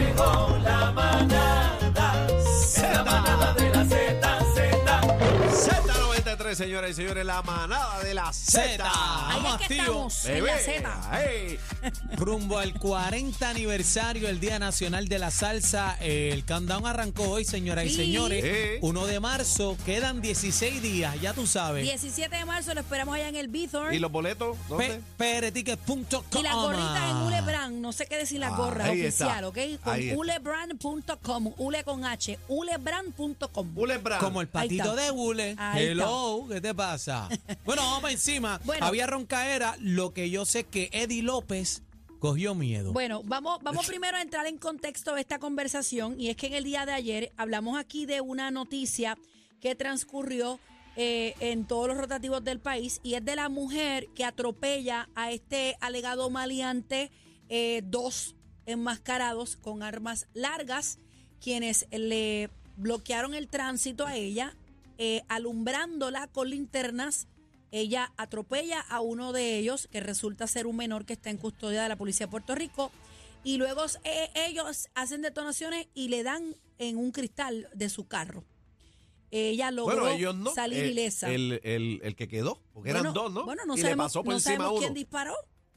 llegó señoras y señores, la manada de la Z. Zeta. Ahí Vamos es que activos. estamos, en la Bebé, Z. Rumbo al 40 aniversario del Día Nacional de la Salsa. El countdown arrancó hoy, señoras y Sí. señores. Sí. 1 de marzo. Quedan 16 días, ya tú sabes. 17 de marzo lo esperamos allá en el Bithorn. ¿Y los boletos? ¿Dónde? Pereticket.com. Y las gorritas en Ulebrand, no sé qué decir las Ah, gorras ahí está. oficial, ¿ok? Con está. ulebrand.com, ule con H, ulebrand.com. Bullet Brown. Como el patito está. de Hule. Ahí Hello, ¿qué te pasa? bueno, vamos para encima. Bueno. Había roncaera, lo que yo sé que Eddie López cogió miedo. Bueno, vamos, vamos primero a entrar en contexto de esta conversación y es que en el día de ayer hablamos aquí de una noticia que transcurrió eh, en todos los rotativos del país y es de la mujer que atropella a este alegado maleante, eh, dos enmascarados con armas largas, quienes le bloquearon el tránsito a ella, eh, alumbrándola con linternas. Ella atropella a uno de ellos, que resulta ser un menor que está en custodia de la policía de Puerto Rico, y luego eh, ellos hacen detonaciones y le dan en un cristal de su carro. Ella logró Bueno, ellos no. salir eh, ilesa. El, el, el que quedó, porque eran dos, ¿no? Bueno, no y le sabemos, pasó por no encima sabemos uno. quién disparó.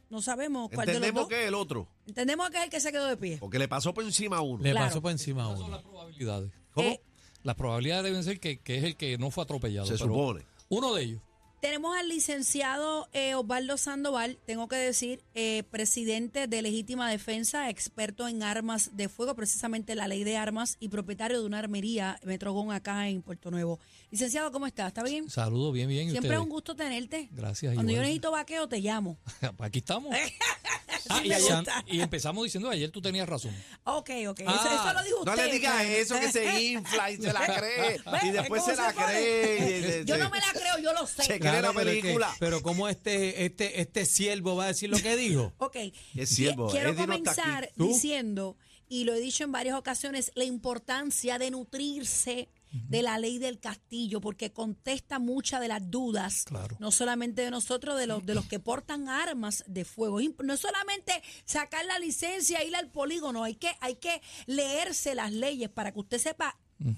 No sabemos cuál de los Entendemos dos. que es el otro, Entendemos que es el que se quedó de pie. porque le pasó por encima a uno. le claro. pasó por encima a Esas son uno. las probabilidades. ¿Cómo? Eh, Las probabilidades deben ser que, que es el que no fue atropellado. Se supone. Uno de ellos. Tenemos al licenciado eh, Osvaldo Sandoval, tengo que decir, eh, presidente de Legítima Defensa, experto en armas de fuego, precisamente la ley de armas y propietario de una armería Metrogón acá en Puerto Nuevo. Licenciado, ¿cómo está? ¿Está bien? Saludos, bien, bien. ¿y Siempre es un gusto tenerte. Gracias. Cuando yo necesito vaqueo, te llamo. Aquí estamos. Ah, y, ayer- empezamos diciendo ayer tú tenías razón. Ok, ok. Eso, Ah, eso lo dijo No usted. le digas eso, que se infla y se la cree. y después ¿Cómo se la cree. Yo no me la creo, yo lo sé. Se cree la pero que- película. pero como este, este, este siervo va a decir lo que dijo. Ok. Es siervo, Qui- Quiero Eddie no aquí. comenzar diciendo, y lo he dicho en varias ocasiones, la importancia de nutrirse de la ley del castillo, porque contesta muchas de las dudas, Claro. no solamente de nosotros, de los, de los que portan armas de fuego. No es solamente sacar la licencia e ir al polígono, hay que, hay que leerse las leyes para que usted sepa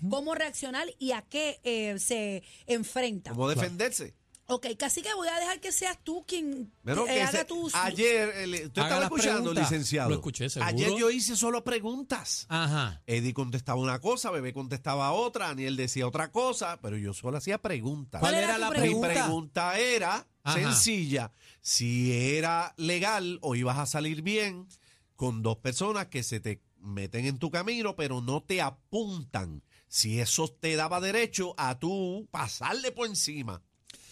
cómo reaccionar y a qué eh, se enfrenta. ¿Cómo defenderse? Ok, casi que voy a dejar que seas tú quien Pero eh, que haga se- tus... ayer, el- ¿usted Haga estaba las escuchando, preguntas. licenciado? Lo escuché, seguro. Ayer yo hice solo preguntas. Ajá. Eddie contestaba una cosa, Bebé contestaba otra, Aniel decía otra cosa, pero yo solo hacía preguntas. ¿Cuál ¿Cuál era era la tu Mi pregunta? pregunta era Ajá. sencilla. Si era legal o ibas a salir bien con dos personas que se te meten en tu camino, pero no te apuntan. Si eso te daba derecho a tú pasarle por encima,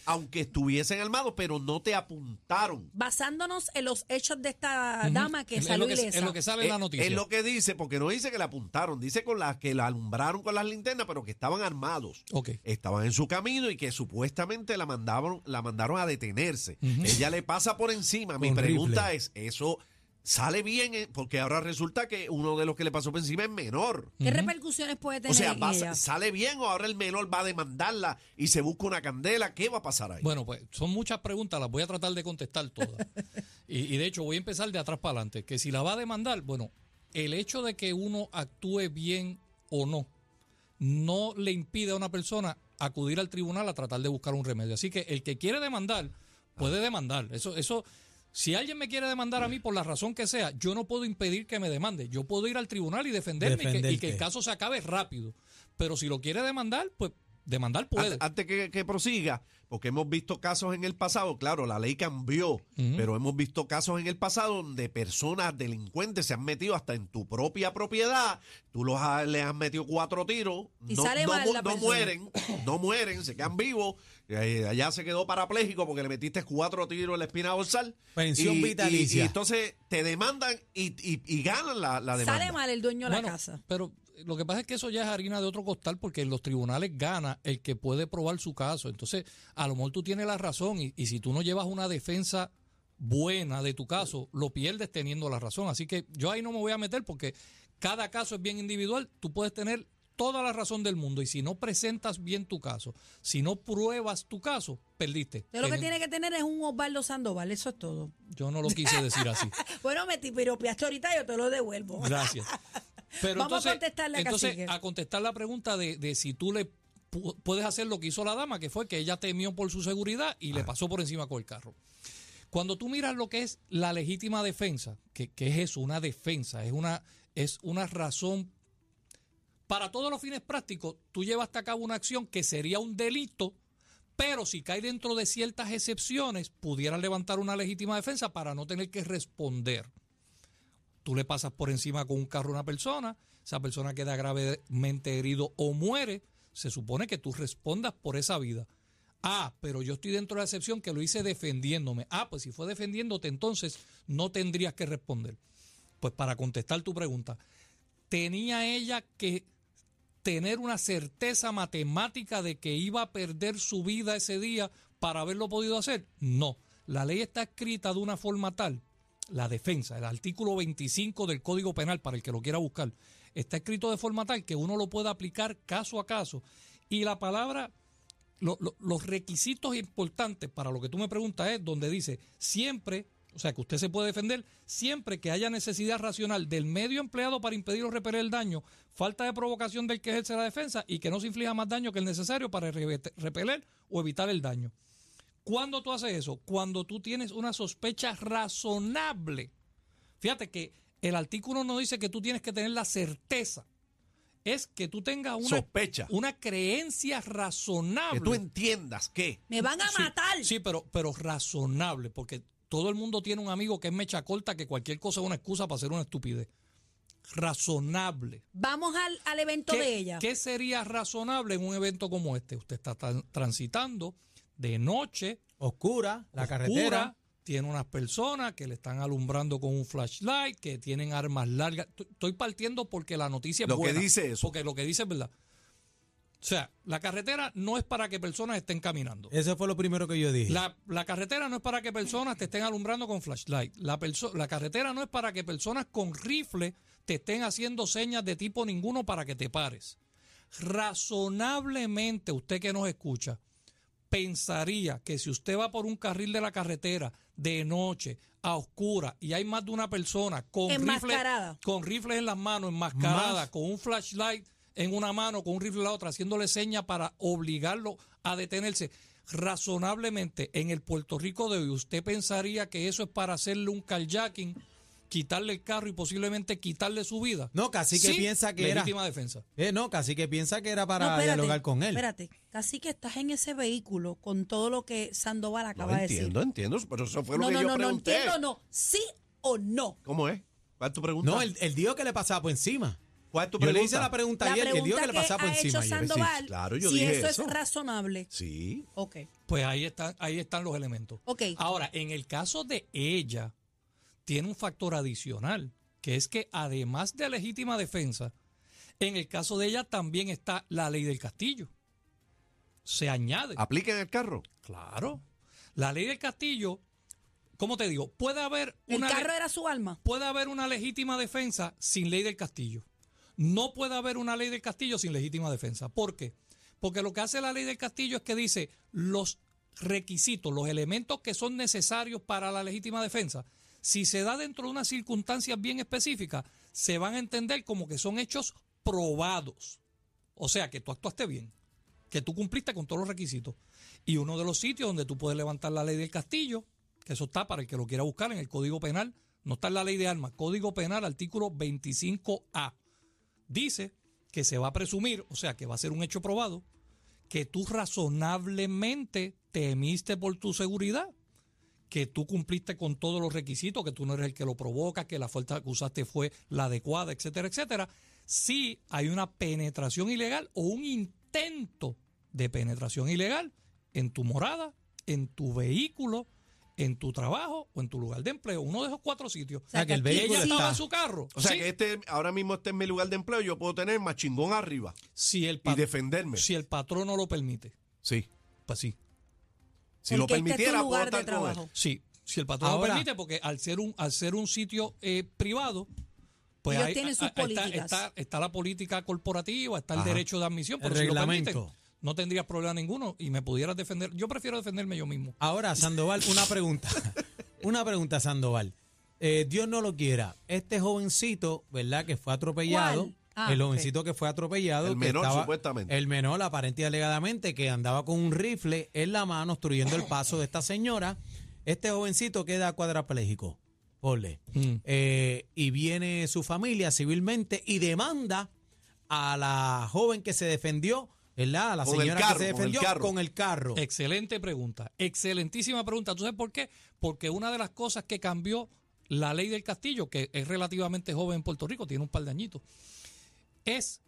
aunque estuviesen armados, pero no te apuntaron. basándonos en los hechos de esta dama que Es- es salió lo que, ilesa. lo que sale en la Es- noticia. Es lo que dice, porque no dice que la apuntaron, dice con las que la alumbraron con las linternas, pero que estaban armados. Ok. Estaban en su camino y que supuestamente la mandaron, la mandaron a detenerse. Ella le pasa por encima. Mi Horrible. pregunta es, ¿eso sale bien? eh? Porque ahora resulta que uno de los que le pasó por encima es menor. ¿Qué repercusiones puede tener O sea, en va- ella? ¿sale bien o ahora el menor va a demandarla y se busca una candela? ¿Qué va a pasar ahí? Bueno, pues son muchas preguntas, las voy a tratar de contestar todas. y, y de hecho voy a empezar de atrás para adelante. Que si la va a demandar, bueno, el hecho de que uno actúe bien o no, no le impide a una persona acudir al tribunal a tratar de buscar un remedio. Así que el que quiere demandar, puede demandar. Eso, eso, si alguien me quiere demandar a mí por la razón que sea, yo no puedo impedir que me demande. Yo puedo ir al tribunal y defenderme y que- y que, Defenderte. el caso se acabe rápido. Pero si lo quiere demandar, pues demandar puede. An- Antes que, que prosiga, porque hemos visto casos en el pasado, claro, la ley cambió, pero hemos visto casos en el pasado donde personas delincuentes se han metido hasta en tu propia propiedad, tú los has- le has metido cuatro tiros, Y no, sale no mal mu- la no persona. mueren, no mueren, se quedan vivos, eh, allá se quedó parapléjico porque le metiste cuatro tiros en la espina dorsal. Pensión y, y- vitalicia. Y, entonces te demandan y, y- y ganan la, la demanda. Sale mal el dueño de Bueno, la casa. Pero lo que pasa es que eso ya es harina de otro costal porque en los tribunales gana el que puede probar su caso. Entonces, a lo mejor tú tienes la razón y, y si tú no llevas una defensa buena de tu caso, lo pierdes teniendo la razón. Así que yo ahí no me voy a meter porque cada caso es bien individual. Tú puedes tener toda la razón del mundo y si no presentas bien tu caso, si no pruebas tu caso, perdiste. Lo que En- tiene que tener es un Osvaldo Sandoval, eso es todo. Yo no lo quise decir así. Bueno, me piropeaste ahorita, yo te lo devuelvo. Gracias. Pero Vamos a entonces, contestarle a entonces, Cacique. a contestar la pregunta de, de si tú le pu- puedes hacer lo que hizo la dama, que fue que ella temió por su seguridad y le pasó por encima con el carro. Cuando tú miras lo que es la legítima defensa, que, que es eso, una defensa, es una, es una razón. Para todos los fines prácticos, tú llevaste a cabo una acción que sería un delito, pero si cae dentro de ciertas excepciones, pudieras levantar una legítima defensa para no tener que responder tú le pasas por encima con un carro a una persona, esa persona queda gravemente herido o muere, se supone que tú respondas por esa vida. Ah, pero yo estoy dentro de la excepción que lo hice defendiéndome. Ah, pues si fue defendiéndote, entonces no tendrías que responder. Pues para contestar tu pregunta, ¿tenía ella que tener una certeza matemática de que iba a perder su vida ese día para haberlo podido hacer? No. La ley está escrita de una forma tal, la defensa, el artículo 25 del Código Penal, para el que lo quiera buscar, está escrito de forma tal que uno lo pueda aplicar caso a caso. Y la palabra, lo- lo- los requisitos importantes para lo que tú me preguntas es donde dice siempre, o sea, que usted se puede defender siempre que haya necesidad racional del medio empleado para impedir o repeler el daño, falta de provocación del que ejerce la defensa y que no se inflija más daño que el necesario para repeler o evitar el daño. ¿Cuándo tú haces eso? Cuando tú tienes una sospecha razonable. Fíjate que el artículo no dice que tú tienes que tener la certeza. Es que tú tengas una, Sospecha. una creencia razonable. Que tú entiendas que. Me van a Sí, matar. Sí, pero, pero razonable, porque todo el mundo tiene un amigo que es mecha corta, que cualquier cosa es una excusa para hacer una estupidez. Razonable. Vamos al, al evento ¿Qué, de ella. qué sería razonable en un evento como este? Usted está tan- transitando de noche, Oscura, la oscura, carretera. tiene unas personas que le están alumbrando con un flashlight, que tienen armas largas. Estoy partiendo porque la noticia es Lo que dice eso. Porque lo que dice es verdad. O sea, la carretera no es para que personas estén caminando. Eso fue lo primero que yo dije. La, la carretera no es para que personas te estén alumbrando con flashlight. La, perso- la carretera no es para que personas con rifle te estén haciendo señas de tipo ninguno para que te pares. Razonablemente, usted que nos escucha, pensaría que si usted va por un carril de la carretera de noche, a oscura, y hay más de una persona con rifles Enmascarada. con rifles en las manos, enmascarada, Más. con un flashlight en una mano, con un rifle en la otra, haciéndole señas para obligarlo a detenerse. Razonablemente, en el Puerto Rico de hoy, ¿usted pensaría que eso es para hacerle un carjacking, quitarle el carro y posiblemente quitarle su vida? No, casi que Sí, piensa que era. legítima defensa. Eh, no, casi que piensa que era para No, espérate, dialogar con él. Espérate, casi que estás en ese vehículo con todo lo que Sandoval No acaba de decir. entiendo, entiendo. Pero eso fue lo no, que no, yo no, no pregunté. entiendo, no. ¿Sí o no? ¿Cómo es? ¿Cuál es tu pregunta? No, él, él dijo que le pasaba por encima. ¿Cuál es tu Yo pregunta? le hice la pregunta La ayer, él dijo pregunta que le pasaba por ha encima. hecho ayer. Sandoval, Sí, claro, yo si dije eso, eso. es razonable. Sí. Ok. Pues ahí están, ahí están los elementos. Ok. Ahora, en el caso de ella, tiene un factor adicional, que es que además de legítima defensa, en el caso de ella también está la ley del castillo. Se añade. ¿Aplica en el carro? Claro. La ley del castillo, ¿cómo te digo? Puede haber El una carro le- era su alma. puede haber una legítima defensa sin ley del castillo. No puede haber una ley del castillo sin legítima defensa. ¿Por qué? Porque lo que hace la ley del castillo es que dice los requisitos, los elementos que son necesarios para la legítima defensa, si se da dentro de unas circunstancias bien específicas, se van a entender como que son hechos probados. O sea, que tú actuaste bien, que tú cumpliste con todos los requisitos. Y uno de los sitios donde tú puedes levantar la ley del castillo, que eso está para el que lo quiera buscar en el Código Penal, no está en la ley de armas, Código Penal, artículo 25A, dice que se va a presumir, o sea, que va a ser un hecho probado, que tú razonablemente temiste por tu seguridad, que tú cumpliste con todos los requisitos, que tú no eres el que lo provoca, que la fuerza que usaste fue la adecuada, etcétera, etcétera. Si hay una penetración ilegal o un intento de penetración ilegal en tu morada, en tu vehículo, en tu trabajo o en tu lugar de empleo, uno de esos cuatro sitios. O sea, que el vehículo Ella estaba está- en su carro. O sea Sí. que este ahora mismo este es mi lugar de empleo, yo puedo tener más chingón arriba si el, y defenderme. si el patrón no lo permite, Sí. pues sí. Si lo este es tu permitiera, puedo lugar de estar con él. trabajo. Sí, si el patrón Ahora- lo permite, porque al ser un, al ser un sitio eh, privado, pues Ellos ahí- tienen sus ahí está, políticas. está- está la política corporativa, está el Ajá. derecho de admisión, El pero si lo reglamento. permiten, no tendrías problema ninguno y me pudieras defender. Yo prefiero defenderme yo mismo. Ahora, Sandoval, una pregunta. una pregunta, Sandoval. eh, Dios no lo quiera, este jovencito, ¿verdad? Que fue atropellado. Ah, el jovencito que fue atropellado. El que menor, estaba- supuestamente. El menor, aparente y alegadamente, que andaba con un rifle en la mano, obstruyendo el paso de esta señora. Este jovencito queda cuadrapléjico. Ponle. Mm. Eh, y viene su familia civilmente y demanda a la joven que se defendió, ¿verdad? La Con señora carro, que se con el defendió con el carro. Excelente pregunta, excelentísima pregunta. ¿Tú sabes por qué? Porque una de las cosas que cambió la ley del castillo, que es relativamente joven en Puerto Rico, tiene un par de añitos, es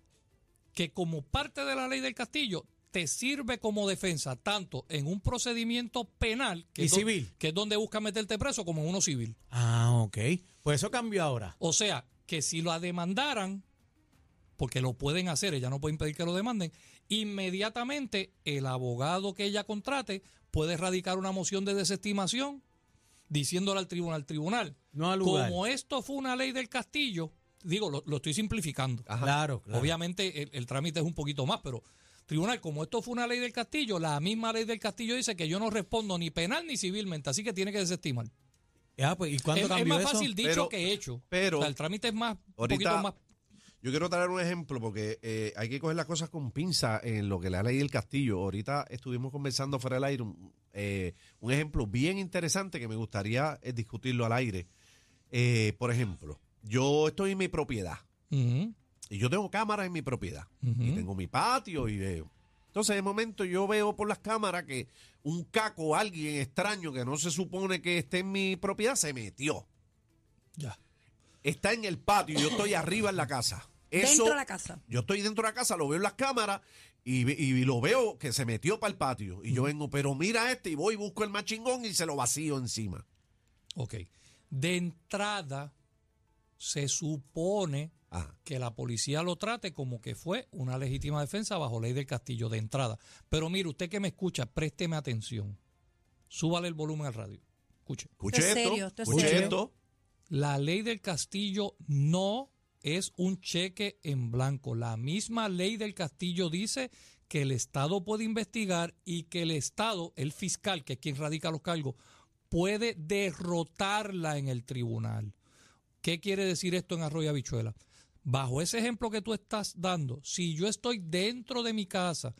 que como parte de la ley del castillo te sirve como defensa tanto en un procedimiento penal, que, Y es civil. que es donde busca meterte preso, como en uno civil. Ah, ok. Pues eso cambió ahora. O sea, que si lo demandaran, porque lo pueden hacer, ella no puede impedir que lo demanden, inmediatamente el abogado que ella contrate puede radicar una moción de desestimación diciéndole al tribunal, tribunal, No al lugar. como esto fue una ley del castillo, digo, lo, lo estoy simplificando. Claro, claro. Obviamente el, el trámite es un poquito más, pero tribunal, como esto fue una ley del castillo, la misma ley del castillo dice que yo no respondo ni penal ni civilmente, así que tiene que desestimar. Ya, pues, ¿Y cuándo Es, es más eso? fácil dicho Pero- que hecho. pero- O sea, el trámite es más, un poquito más Yo quiero traer un ejemplo porque eh, hay que coger las cosas con pinza en lo que la ley del castillo. Ahorita estuvimos conversando fuera del aire un, eh, un ejemplo bien interesante que me gustaría eh, discutirlo al aire. Por ejemplo, yo estoy en mi propiedad y yo tengo cámaras en mi propiedad y tengo mi patio y veo. Entonces, de momento yo veo por las cámaras que un caco, alguien extraño que no se supone que esté en mi propiedad, se metió. Ya. Está en el patio y yo estoy arriba en la casa. Eso, Dentro de la casa. Yo estoy dentro de la casa, lo veo en las cámaras y, y lo veo que se metió para el patio. Y yo vengo, pero mira este y voy, busco el más chingón y se lo vacío encima. Ok. De entrada, se supone Ajá. que la policía lo trate como que fue una legítima defensa bajo ley del castillo de entrada. Pero mire, usted que me escucha, présteme atención. Súbale el volumen al radio. Escuche. Escuche Esto serio, escuche serio. esto. La ley del castillo no es un cheque en blanco. La misma ley del castillo dice que el Estado puede investigar y que el Estado, el fiscal, que es quien radica los cargos, puede derrotarla en el tribunal. ¿Qué quiere decir esto en Arroyo Habichuela? Bajo ese ejemplo que tú estás dando, si yo estoy dentro de mi casa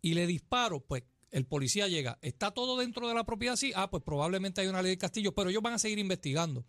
y le disparo, pues el policía llega, ¿está todo dentro de la propiedad? Sí, ah, pues probablemente hay una ley del castillo, pero ellos van a seguir investigando.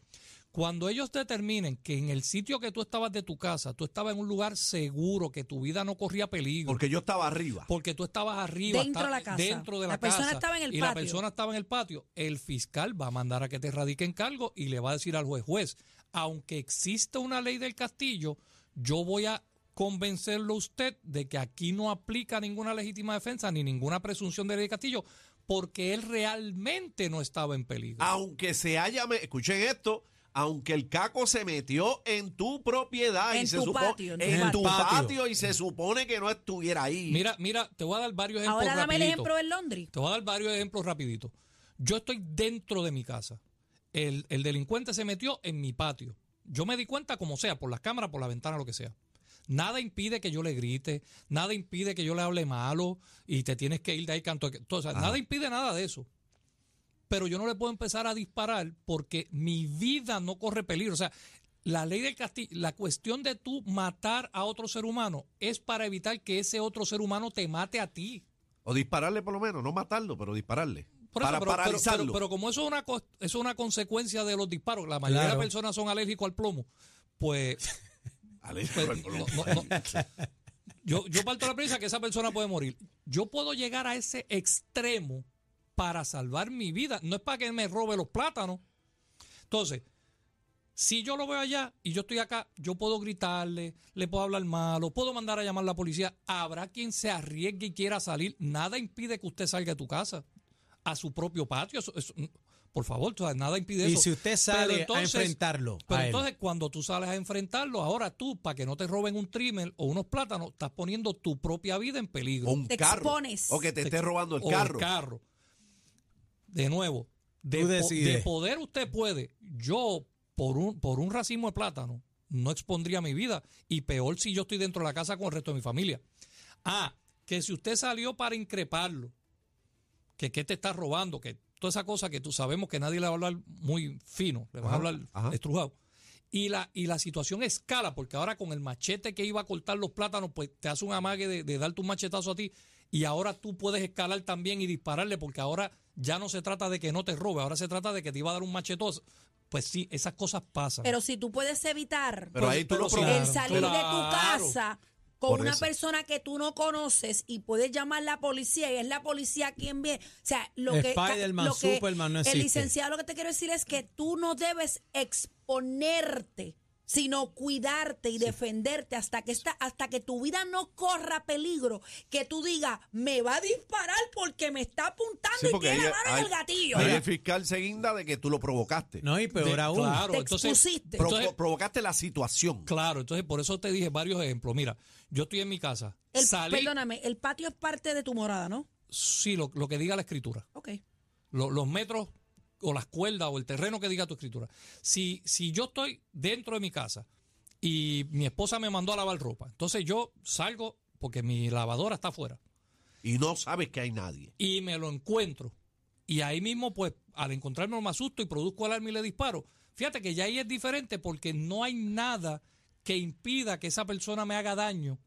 Cuando ellos determinen que en el sitio que tú estabas de tu casa, tú estabas en un lugar seguro, que tu vida no corría peligro, Porque yo estaba arriba. porque tú estabas arriba, Dentro está- de la casa. dentro de la, La persona estaba en el y la patio. persona estaba en el patio, el fiscal va a mandar a que te radiquen cargo y le va a decir al juez, juez, aunque exista una ley del castillo, yo voy a convencerlo a usted de que aquí no aplica ninguna legítima defensa ni ninguna presunción de ley castillo, porque él realmente no estaba en peligro. Aunque se haya, me- escuchen esto, aunque el caco se metió en tu propiedad y En se tu supo- patio, en tu en patio. tu patio. patio y se supone que no estuviera ahí. Mira, mira, te voy a dar varios ejemplos Ahora dame el rapiditos. ejemplo del Londres. Te voy a dar varios ejemplos rapidito. Yo estoy dentro de mi casa. El, el delincuente se metió en mi patio. Yo me di cuenta como sea, por las cámaras, por la ventana, lo que sea. Nada impide que yo le grite, nada impide que yo le hable malo y te tienes que ir de ahí canto. o sea, nada impide nada de eso. Pero yo no le puedo empezar a disparar porque mi vida no corre peligro. O sea, la ley del castillo, la cuestión de tú matar a otro ser humano es para evitar que ese otro ser humano te mate a ti. O dispararle por lo menos, no matarlo, pero dispararle. Por eso, para pero, paralizarlo. pero- pero como eso es, una, eso es una consecuencia de los disparos, la mayoría Claro. de personas son alérgicos al plomo, pues, pues, pero- no- no- no. yo, yo parto la premisa que esa persona puede morir. Yo puedo llegar a ese extremo para salvar mi vida. No es para que me robe los plátanos. Entonces, si yo lo veo allá y yo estoy acá, yo puedo gritarle, le puedo hablar malo, puedo mandar a llamar a la policía. Habrá quien se arriesgue y quiera salir. Nada impide que usted salga de tu casa a su propio patio. Eso- eso- por favor, o sea, nada impide Y eso. si usted sale Pero a entonces- enfrentarlo Pero a él. entonces, cuando tú sales a enfrentarlo, ahora tú, para que no te roben un trimmer o unos plátanos, estás poniendo tu propia vida en peligro. o un Te carro. expones. O que te esté robando el O carro. De nuevo, de poder usted puede. Yo, por un, por un racimo de plátano, no expondría mi vida. Y peor si yo estoy dentro de la casa con el resto de mi familia. Ah, que si usted salió para increparlo, que qué te está robando, que toda esa cosa que tú sabemos que nadie le va a hablar muy fino, le vas a hablar ajá. estrujado. Y la, y la situación escala, porque ahora con el machete que iba a cortar los plátanos, pues te hace un amague de, de darte un machetazo a ti. Y ahora tú puedes escalar también y dispararle, porque ahora ya no se trata de que no te robe, ahora se trata de que te iba a dar un machetazo. Pues sí, esas cosas pasan. Pero si tú puedes evitar Pero ahí tú pero lo sí, provocas. el salir de tu Claro. casa con Por una eso. persona que tú no conoces y puedes llamar la policía y es la policía quien viene. O sea, lo que, lo que Superman no el existe. licenciado lo que te quiero decir es que tú no debes exponerte sino cuidarte y defenderte hasta que esta, hasta que tu vida no corra peligro, que tú digas, me va a disparar porque me está apuntando Sí, y tiene la mano en el gatillo. Ahí el fiscal se guinda de que tú lo provocaste. No, y peor De- aún. claro, Te entonces, expusiste. Provo- entonces- provocaste la situación. claro, entonces por eso te dije varios ejemplos. Mira, yo estoy en mi casa, El- salí, perdóname, el patio es parte de tu morada, ¿no? sí, lo, lo que diga la escritura. Ok. lo- los metros o las cuerdas o el terreno que diga tu escritura. Si, si yo estoy dentro de mi casa y mi esposa me mandó a lavar ropa, entonces yo salgo porque mi lavadora está afuera Y no sabes que hay nadie. y me lo encuentro. Y ahí mismo, pues, al encontrarme me asusto y produzco alarma y le disparo. Fíjate que ya ahí es diferente porque no hay nada que impida que esa persona me haga daño.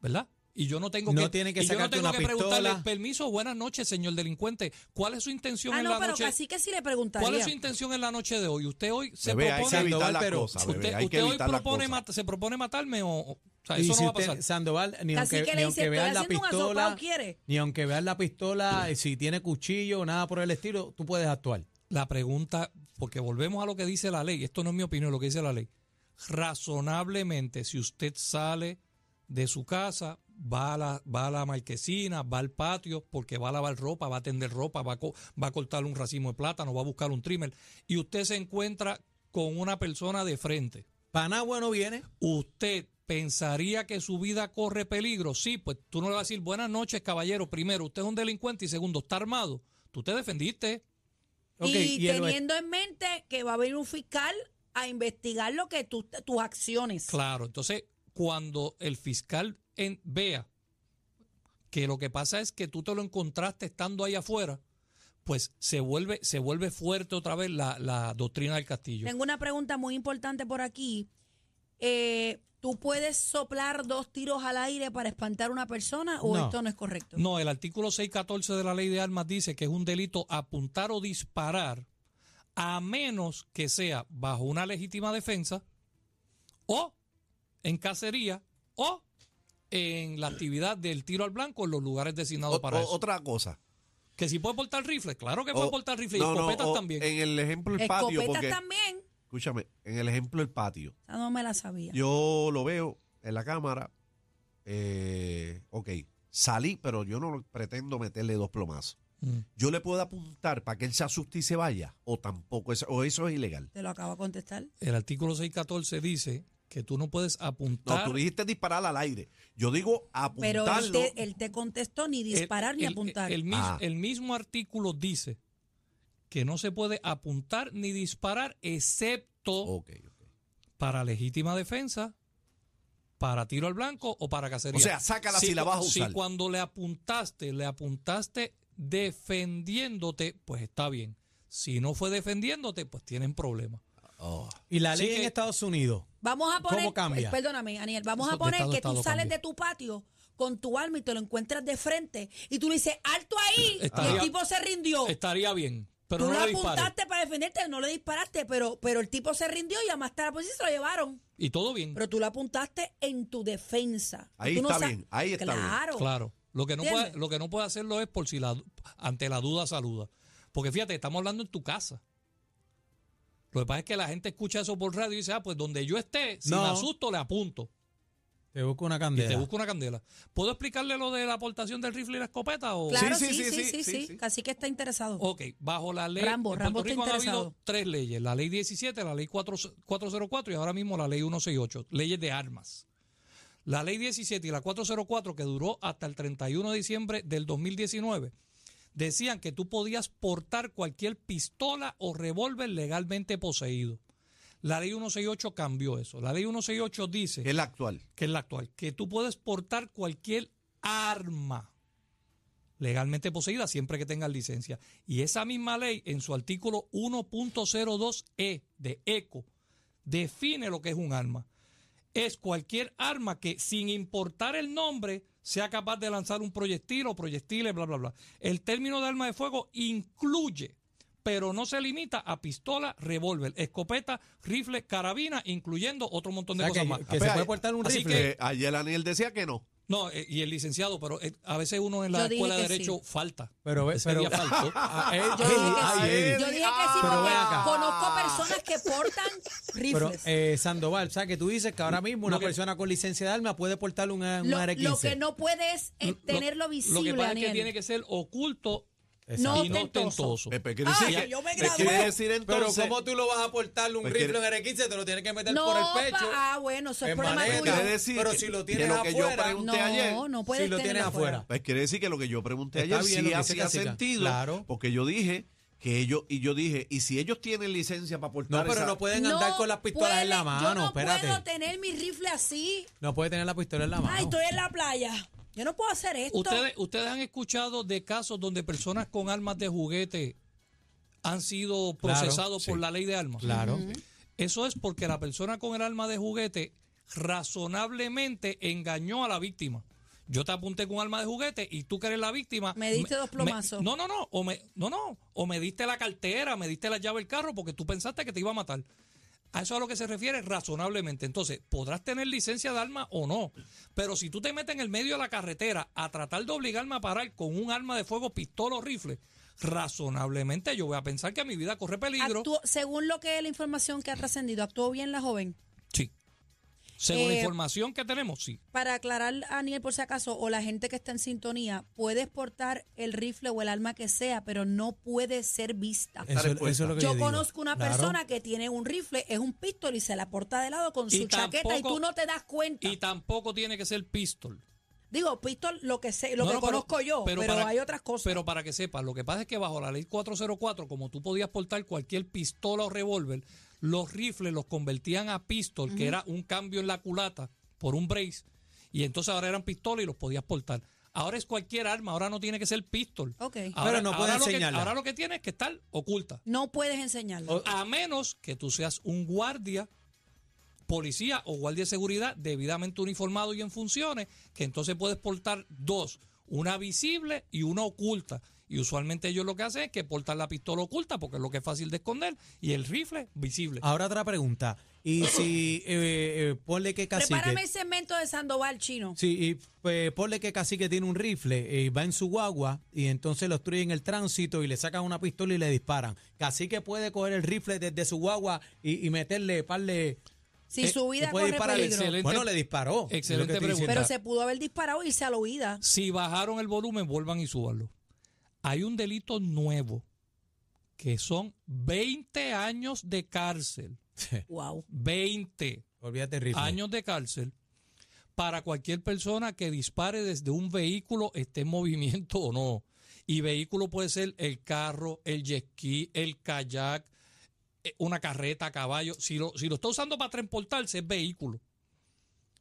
¿Verdad? Y yo no tengo No que, tiene que y yo no tengo una que preguntarle, pistola. permiso, buenas noches, señor delincuente. ¿Cuál es su intención Ah, en no, la pero noche? casi que sí le preguntaría. ¿Cuál es su intención en la noche de hoy? Usted hoy se Bebé, hay que propone, Sandoval, pero cosas, bebé. usted, hay que usted hoy propone mat- se propone matarme o, o- sea, Y eso si no va a usted, pasar. Sandoval, ni Casi aunque, que ni le dice, aunque veas "Estoy la pistola, asopao, ¿quiere?" ni aunque veas la pistola, si tiene cuchillo o nada por el estilo, tú puedes actuar. La pregunta, porque volvemos a lo que dice la ley, esto no es mi opinión, lo que dice la ley. Razonablemente, si usted sale de su casa, va a la, va a la marquesina, va al patio, porque va a lavar ropa, va a tender ropa, va a, co- va a cortar un racimo de plátano, va a buscar un trimmer, y usted se encuentra con una persona de frente. Para nada bueno viene. ¿Usted pensaría que su vida corre peligro? Sí, pues tú no le vas a decir buenas noches, caballero. Primero, usted es un delincuente y segundo, está armado. Tú te defendiste. Y, teniendo en mente que va a venir un fiscal a investigar lo que tú, tus acciones. Claro, entonces cuando el fiscal en- vea que lo que pasa es que tú te lo encontraste estando ahí afuera, pues se vuelve, se vuelve fuerte otra vez la, la doctrina del castillo. Tengo una pregunta muy importante por aquí. Eh, ¿Tú puedes soplar dos tiros al aire para espantar a una persona o No. esto no es correcto? No, el artículo 614 de la ley de armas dice que es un delito apuntar o disparar a menos que sea bajo una legítima defensa o en cacería o en la actividad del tiro al blanco en los lugares designados O- para o- eso. otra cosa. Que si puede portar rifles, claro que O- puede portar rifles no, y no, escopetas o también. En el ejemplo del patio, Escopetas porque, también. escúchame, en el ejemplo del patio, Esa no me la sabía. yo lo veo en la cámara, eh, ok, salí, pero yo no pretendo meterle dos plomazos. Mm. Yo le puedo apuntar para que él se asuste y se vaya, o tampoco, es- o eso es ilegal. Te lo acabo de contestar. El artículo 614 dice que tú no puedes No, apuntar. tú dijiste disparar al aire. Yo digo Pero él apuntarlo. te, él te contestó ni disparar el, ni el- apuntar. El, mis- Ah. el mismo artículo dice que no se puede apuntar ni disparar excepto para legítima defensa, para tiro al blanco o para cacería. O sea, sácala si la vas a usar. Si cuando le apuntaste, le apuntaste defendiéndote, pues está bien. Si no fue defendiéndote, pues tienen problemas. Oh. Y la ley en que- Estados Unidos. Vamos a poner, ¿Cómo cambia? eh, perdóname, Aniel, vamos Eso a poner estado que tú sales cambia. de tu patio con tu arma y te lo encuentras de frente y tú le dices, alto ahí, y el tipo se rindió. Estaría bien, pero tú no lo le apuntaste para defenderte, no le disparaste, pero, pero el tipo se rindió y llamaste a la policía y se lo llevaron. Y todo bien. Pero tú lo apuntaste en tu defensa. Ahí no está bien, ahí está bien. claro. Claro. Lo que no puede, lo que no puede hacerlo es por si la ante la duda saluda. Porque fíjate, estamos hablando en tu casa. Lo que pasa es que la gente escucha eso por radio y dice, ah, pues donde yo esté, si me asusto, le apunto. Te busco una candela. Y te busco una candela. ¿Puedo explicarle lo de la aportación del rifle y la escopeta? O? Claro, sí, sí, sí, sí, sí, Así que está interesado. Ok, bajo la ley. Rambo, Rambo está interesado. Ha habido tres leyes: la ley 17, la ley 4, 404 y ahora mismo la ley 168, leyes de armas. La ley 17 y la 404, que duró hasta el 31 de diciembre del 2019, decían que tú podías portar cualquier pistola o revólver legalmente poseído. La ley 168 cambió eso. La ley 168 dice Es la actual. que es la actual, que tú puedes portar cualquier arma legalmente poseídas siempre que tengan licencia. Y esa misma ley, en su artículo 1.02e E de ECO, define lo que es un arma. Es cualquier arma que, sin importar el nombre, sea capaz de lanzar un proyectil o proyectiles, bla, bla, bla. El término de arma de fuego incluye, pero no se limita a pistola, revólver, escopeta, rifle, carabina, incluyendo otro montón de O sea, cosas que, más. que se puede portar un así rifle. Que ayer Aniel decía que no. No, eh, y el licenciado, pero eh, a veces uno en la Yo dije escuela de que Derecho sí. falta. Pero Ese pero- día faltó. Yo dije que ay, sí. Eddie. Yo dije que sí Pero porque ven acá. conozco personas que portan Pero, rifles. eh, Sandoval, ¿sabes que tú dices que ahora mismo una Lo que- persona con licencia de arma puede portar una, lo, una R15? lo que no puede es eh, Lo- tenerlo Lo visible, que pasa es que tiene que ser oculto No y no quiere Ah, decir que que- yo me ¿qué gradué. quiere decir Pero? ¿cómo tú lo vas a portar un rifle quiere- en R15? Te lo tienes que meter no, por el pa- pecho. ah, bueno, eso es problema maneta. tuyo. Quiere decir Pero si lo que tienes lo que yo afuera, pregunté ayer, No, no puedes si lo tienes tenerlo afuera. Pues quiere decir que lo que yo pregunté Está ayer bien sí hacía sentido. Claro. Porque yo dije que ellos, y yo dije, y si ellos tienen licencia para portar No, pero esa- no pueden andar con las pistolas en la mano. Yo no espérate. puedo tener mi rifle así. No puede tener la pistola en la mano. Ay, estoy en la playa. Yo no puedo hacer esto. ¿Ustedes, ustedes han escuchado de casos donde personas con armas de juguete han sido Claro, procesados por sí. la ley de armas? Claro. Eso es porque la persona con el arma de juguete razonablemente engañó a la víctima. Yo te apunté con un arma de juguete y tú que eres la víctima. Me diste dos plomazos. no, no, no. O me, no, no. O me diste la cartera, me diste la llave del carro porque tú pensaste que te iba a matar. A eso es a lo que se refiere razonablemente. Entonces, podrás tener licencia de arma o no. Pero si tú te metes en el medio de la carretera a tratar de obligarme a parar con un arma de fuego, pistola o rifle, razonablemente yo voy a pensar que mi vida corre peligro. Según lo que es la información que ha trascendido, ¿actuó bien la joven? Sí. Según la Eh, información que tenemos, sí. Para aclarar a Aniel por si acaso, o la gente que está en sintonía, puedes portar el rifle o el arma que sea, pero no puede ser vista. Eso, eso es lo que yo, Yo conozco una Claro. persona que tiene un rifle, es un pistol y se la porta de lado con su chaqueta y tú no te das cuenta. Y tampoco tiene que ser pistol. Digo, pistol, lo que sé, lo No, que no, pero- conozco yo, pero, para- hay otras cosas. Pero para que sepas, lo que pasa es que bajo la ley 404, como tú podías portar cualquier pistola o revólver, los rifles los convertían a pistol, que era un cambio en la culata por un brace, y entonces ahora eran pistolas y los podías portar. Ahora es cualquier arma, ahora no tiene que ser pistol. Ok. Ahora, Pero no puede ahora lo que- enseñarla. ahora lo que tiene es que estar oculta. no puedes enseñarlo. O- A menos que tú seas un guardia, policía o guardia de seguridad debidamente uniformado y en funciones, que entonces puedes portar dos, una visible y una oculta. Y usualmente ellos lo que hacen es que portan la pistola oculta porque es lo que es fácil de esconder y el rifle visible. Ahora otra pregunta. Y si, eh, eh, ponle que cacique... Prepárame el segmento de Sandoval chino. Sí, y pues, ponle que cacique tiene un rifle, eh, va en su guagua y entonces lo obstruyen el tránsito y le sacan una pistola y le disparan. Cacique puede coger el rifle desde su guagua y, y meterle, parle... Si Eh, su vida puede corre disparar. peligro. Excelente. Bueno, le disparó. Excelente pregunta. Pero se pudo haber disparado e irse a la huida. Si bajaron el volumen, vuelvan y súbanlo. Hay un delito nuevo que son 20 años de cárcel. Wow. 20. Olvídate el rifle. años de cárcel para cualquier persona que dispare desde un vehículo, esté en movimiento o no. Y vehículo puede ser el carro, el jet ski, el kayak, eh, una carreta, caballo. Si lo, si lo está usando para transportarse, es vehículo.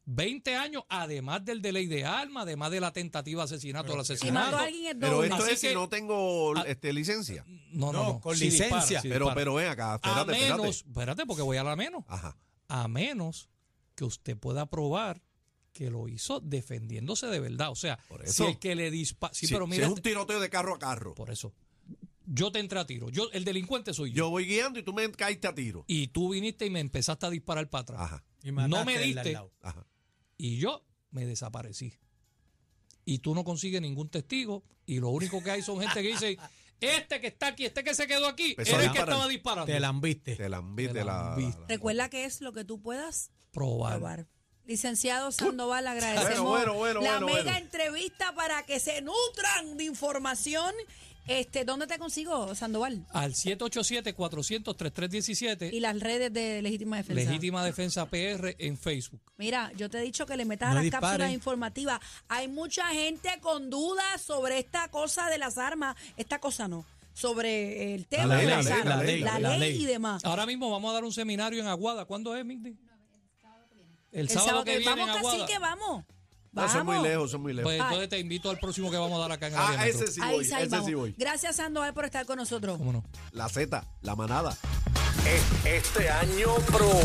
20 años, además del delay de arma, además de la tentativa de asesinato o el Si asesinato. mató a alguien es Pero esto Así es que- si no tengo este, licencia. No, no, No, no. con Si dispara, licencia. si Pero, dispara. pero ven acá, a espérate, menos, espérate. espérate, porque voy a la menos. Ajá. a menos que usted pueda probar que lo hizo defendiéndose de verdad. O sea, Por si el que le dispara... Sí, Si- pero si es un tiroteo de carro a carro. por eso. Yo te entré a tiro. Yo, el delincuente soy yo. Yo voy guiando y tú me caíste a tiro. Y tú viniste y me empezaste a disparar para atrás. Ajá, Y no me al al diste. lado. ajá. Y yo me desaparecí. Y tú no consigues ningún testigo. Y lo único que hay son gente que dice, este que está aquí, este que se quedó aquí, Empezó era el que estaba disparando. Te la embiste. Te Te la la, la- Recuerda que es lo que tú puedas Probar. probar. Licenciado Sandoval, agradecemos Bueno, bueno, bueno, la bueno, mega bueno. entrevista para que se nutran de información. Este, ¿Dónde te consigo, Sandoval? Al 787-400-3317, Y las redes de Legítima Defensa. Legítima Defensa PR en Facebook. Mira, yo te he dicho que le metas No a las dispare. cápsulas informativas. Hay mucha gente con dudas sobre esta cosa de las armas. Esta cosa no. Sobre el tema La de ley, las la ley, armas. la ley, la la ley ley. y demás. Ahora mismo vamos a dar un seminario en Aguada. ¿Cuándo es, Migdi? El El sábado, que viene vamos en casi Aguada. que vamos. No, son muy lejos, son muy lejos. Pues entonces te invito al próximo que vamos a dar acá en ah, ese sí Ahí voy, ese vamos. sí voy. Gracias, Sandoval, por estar con nosotros. ¿Cómo no? La Z, la manada. Este año pro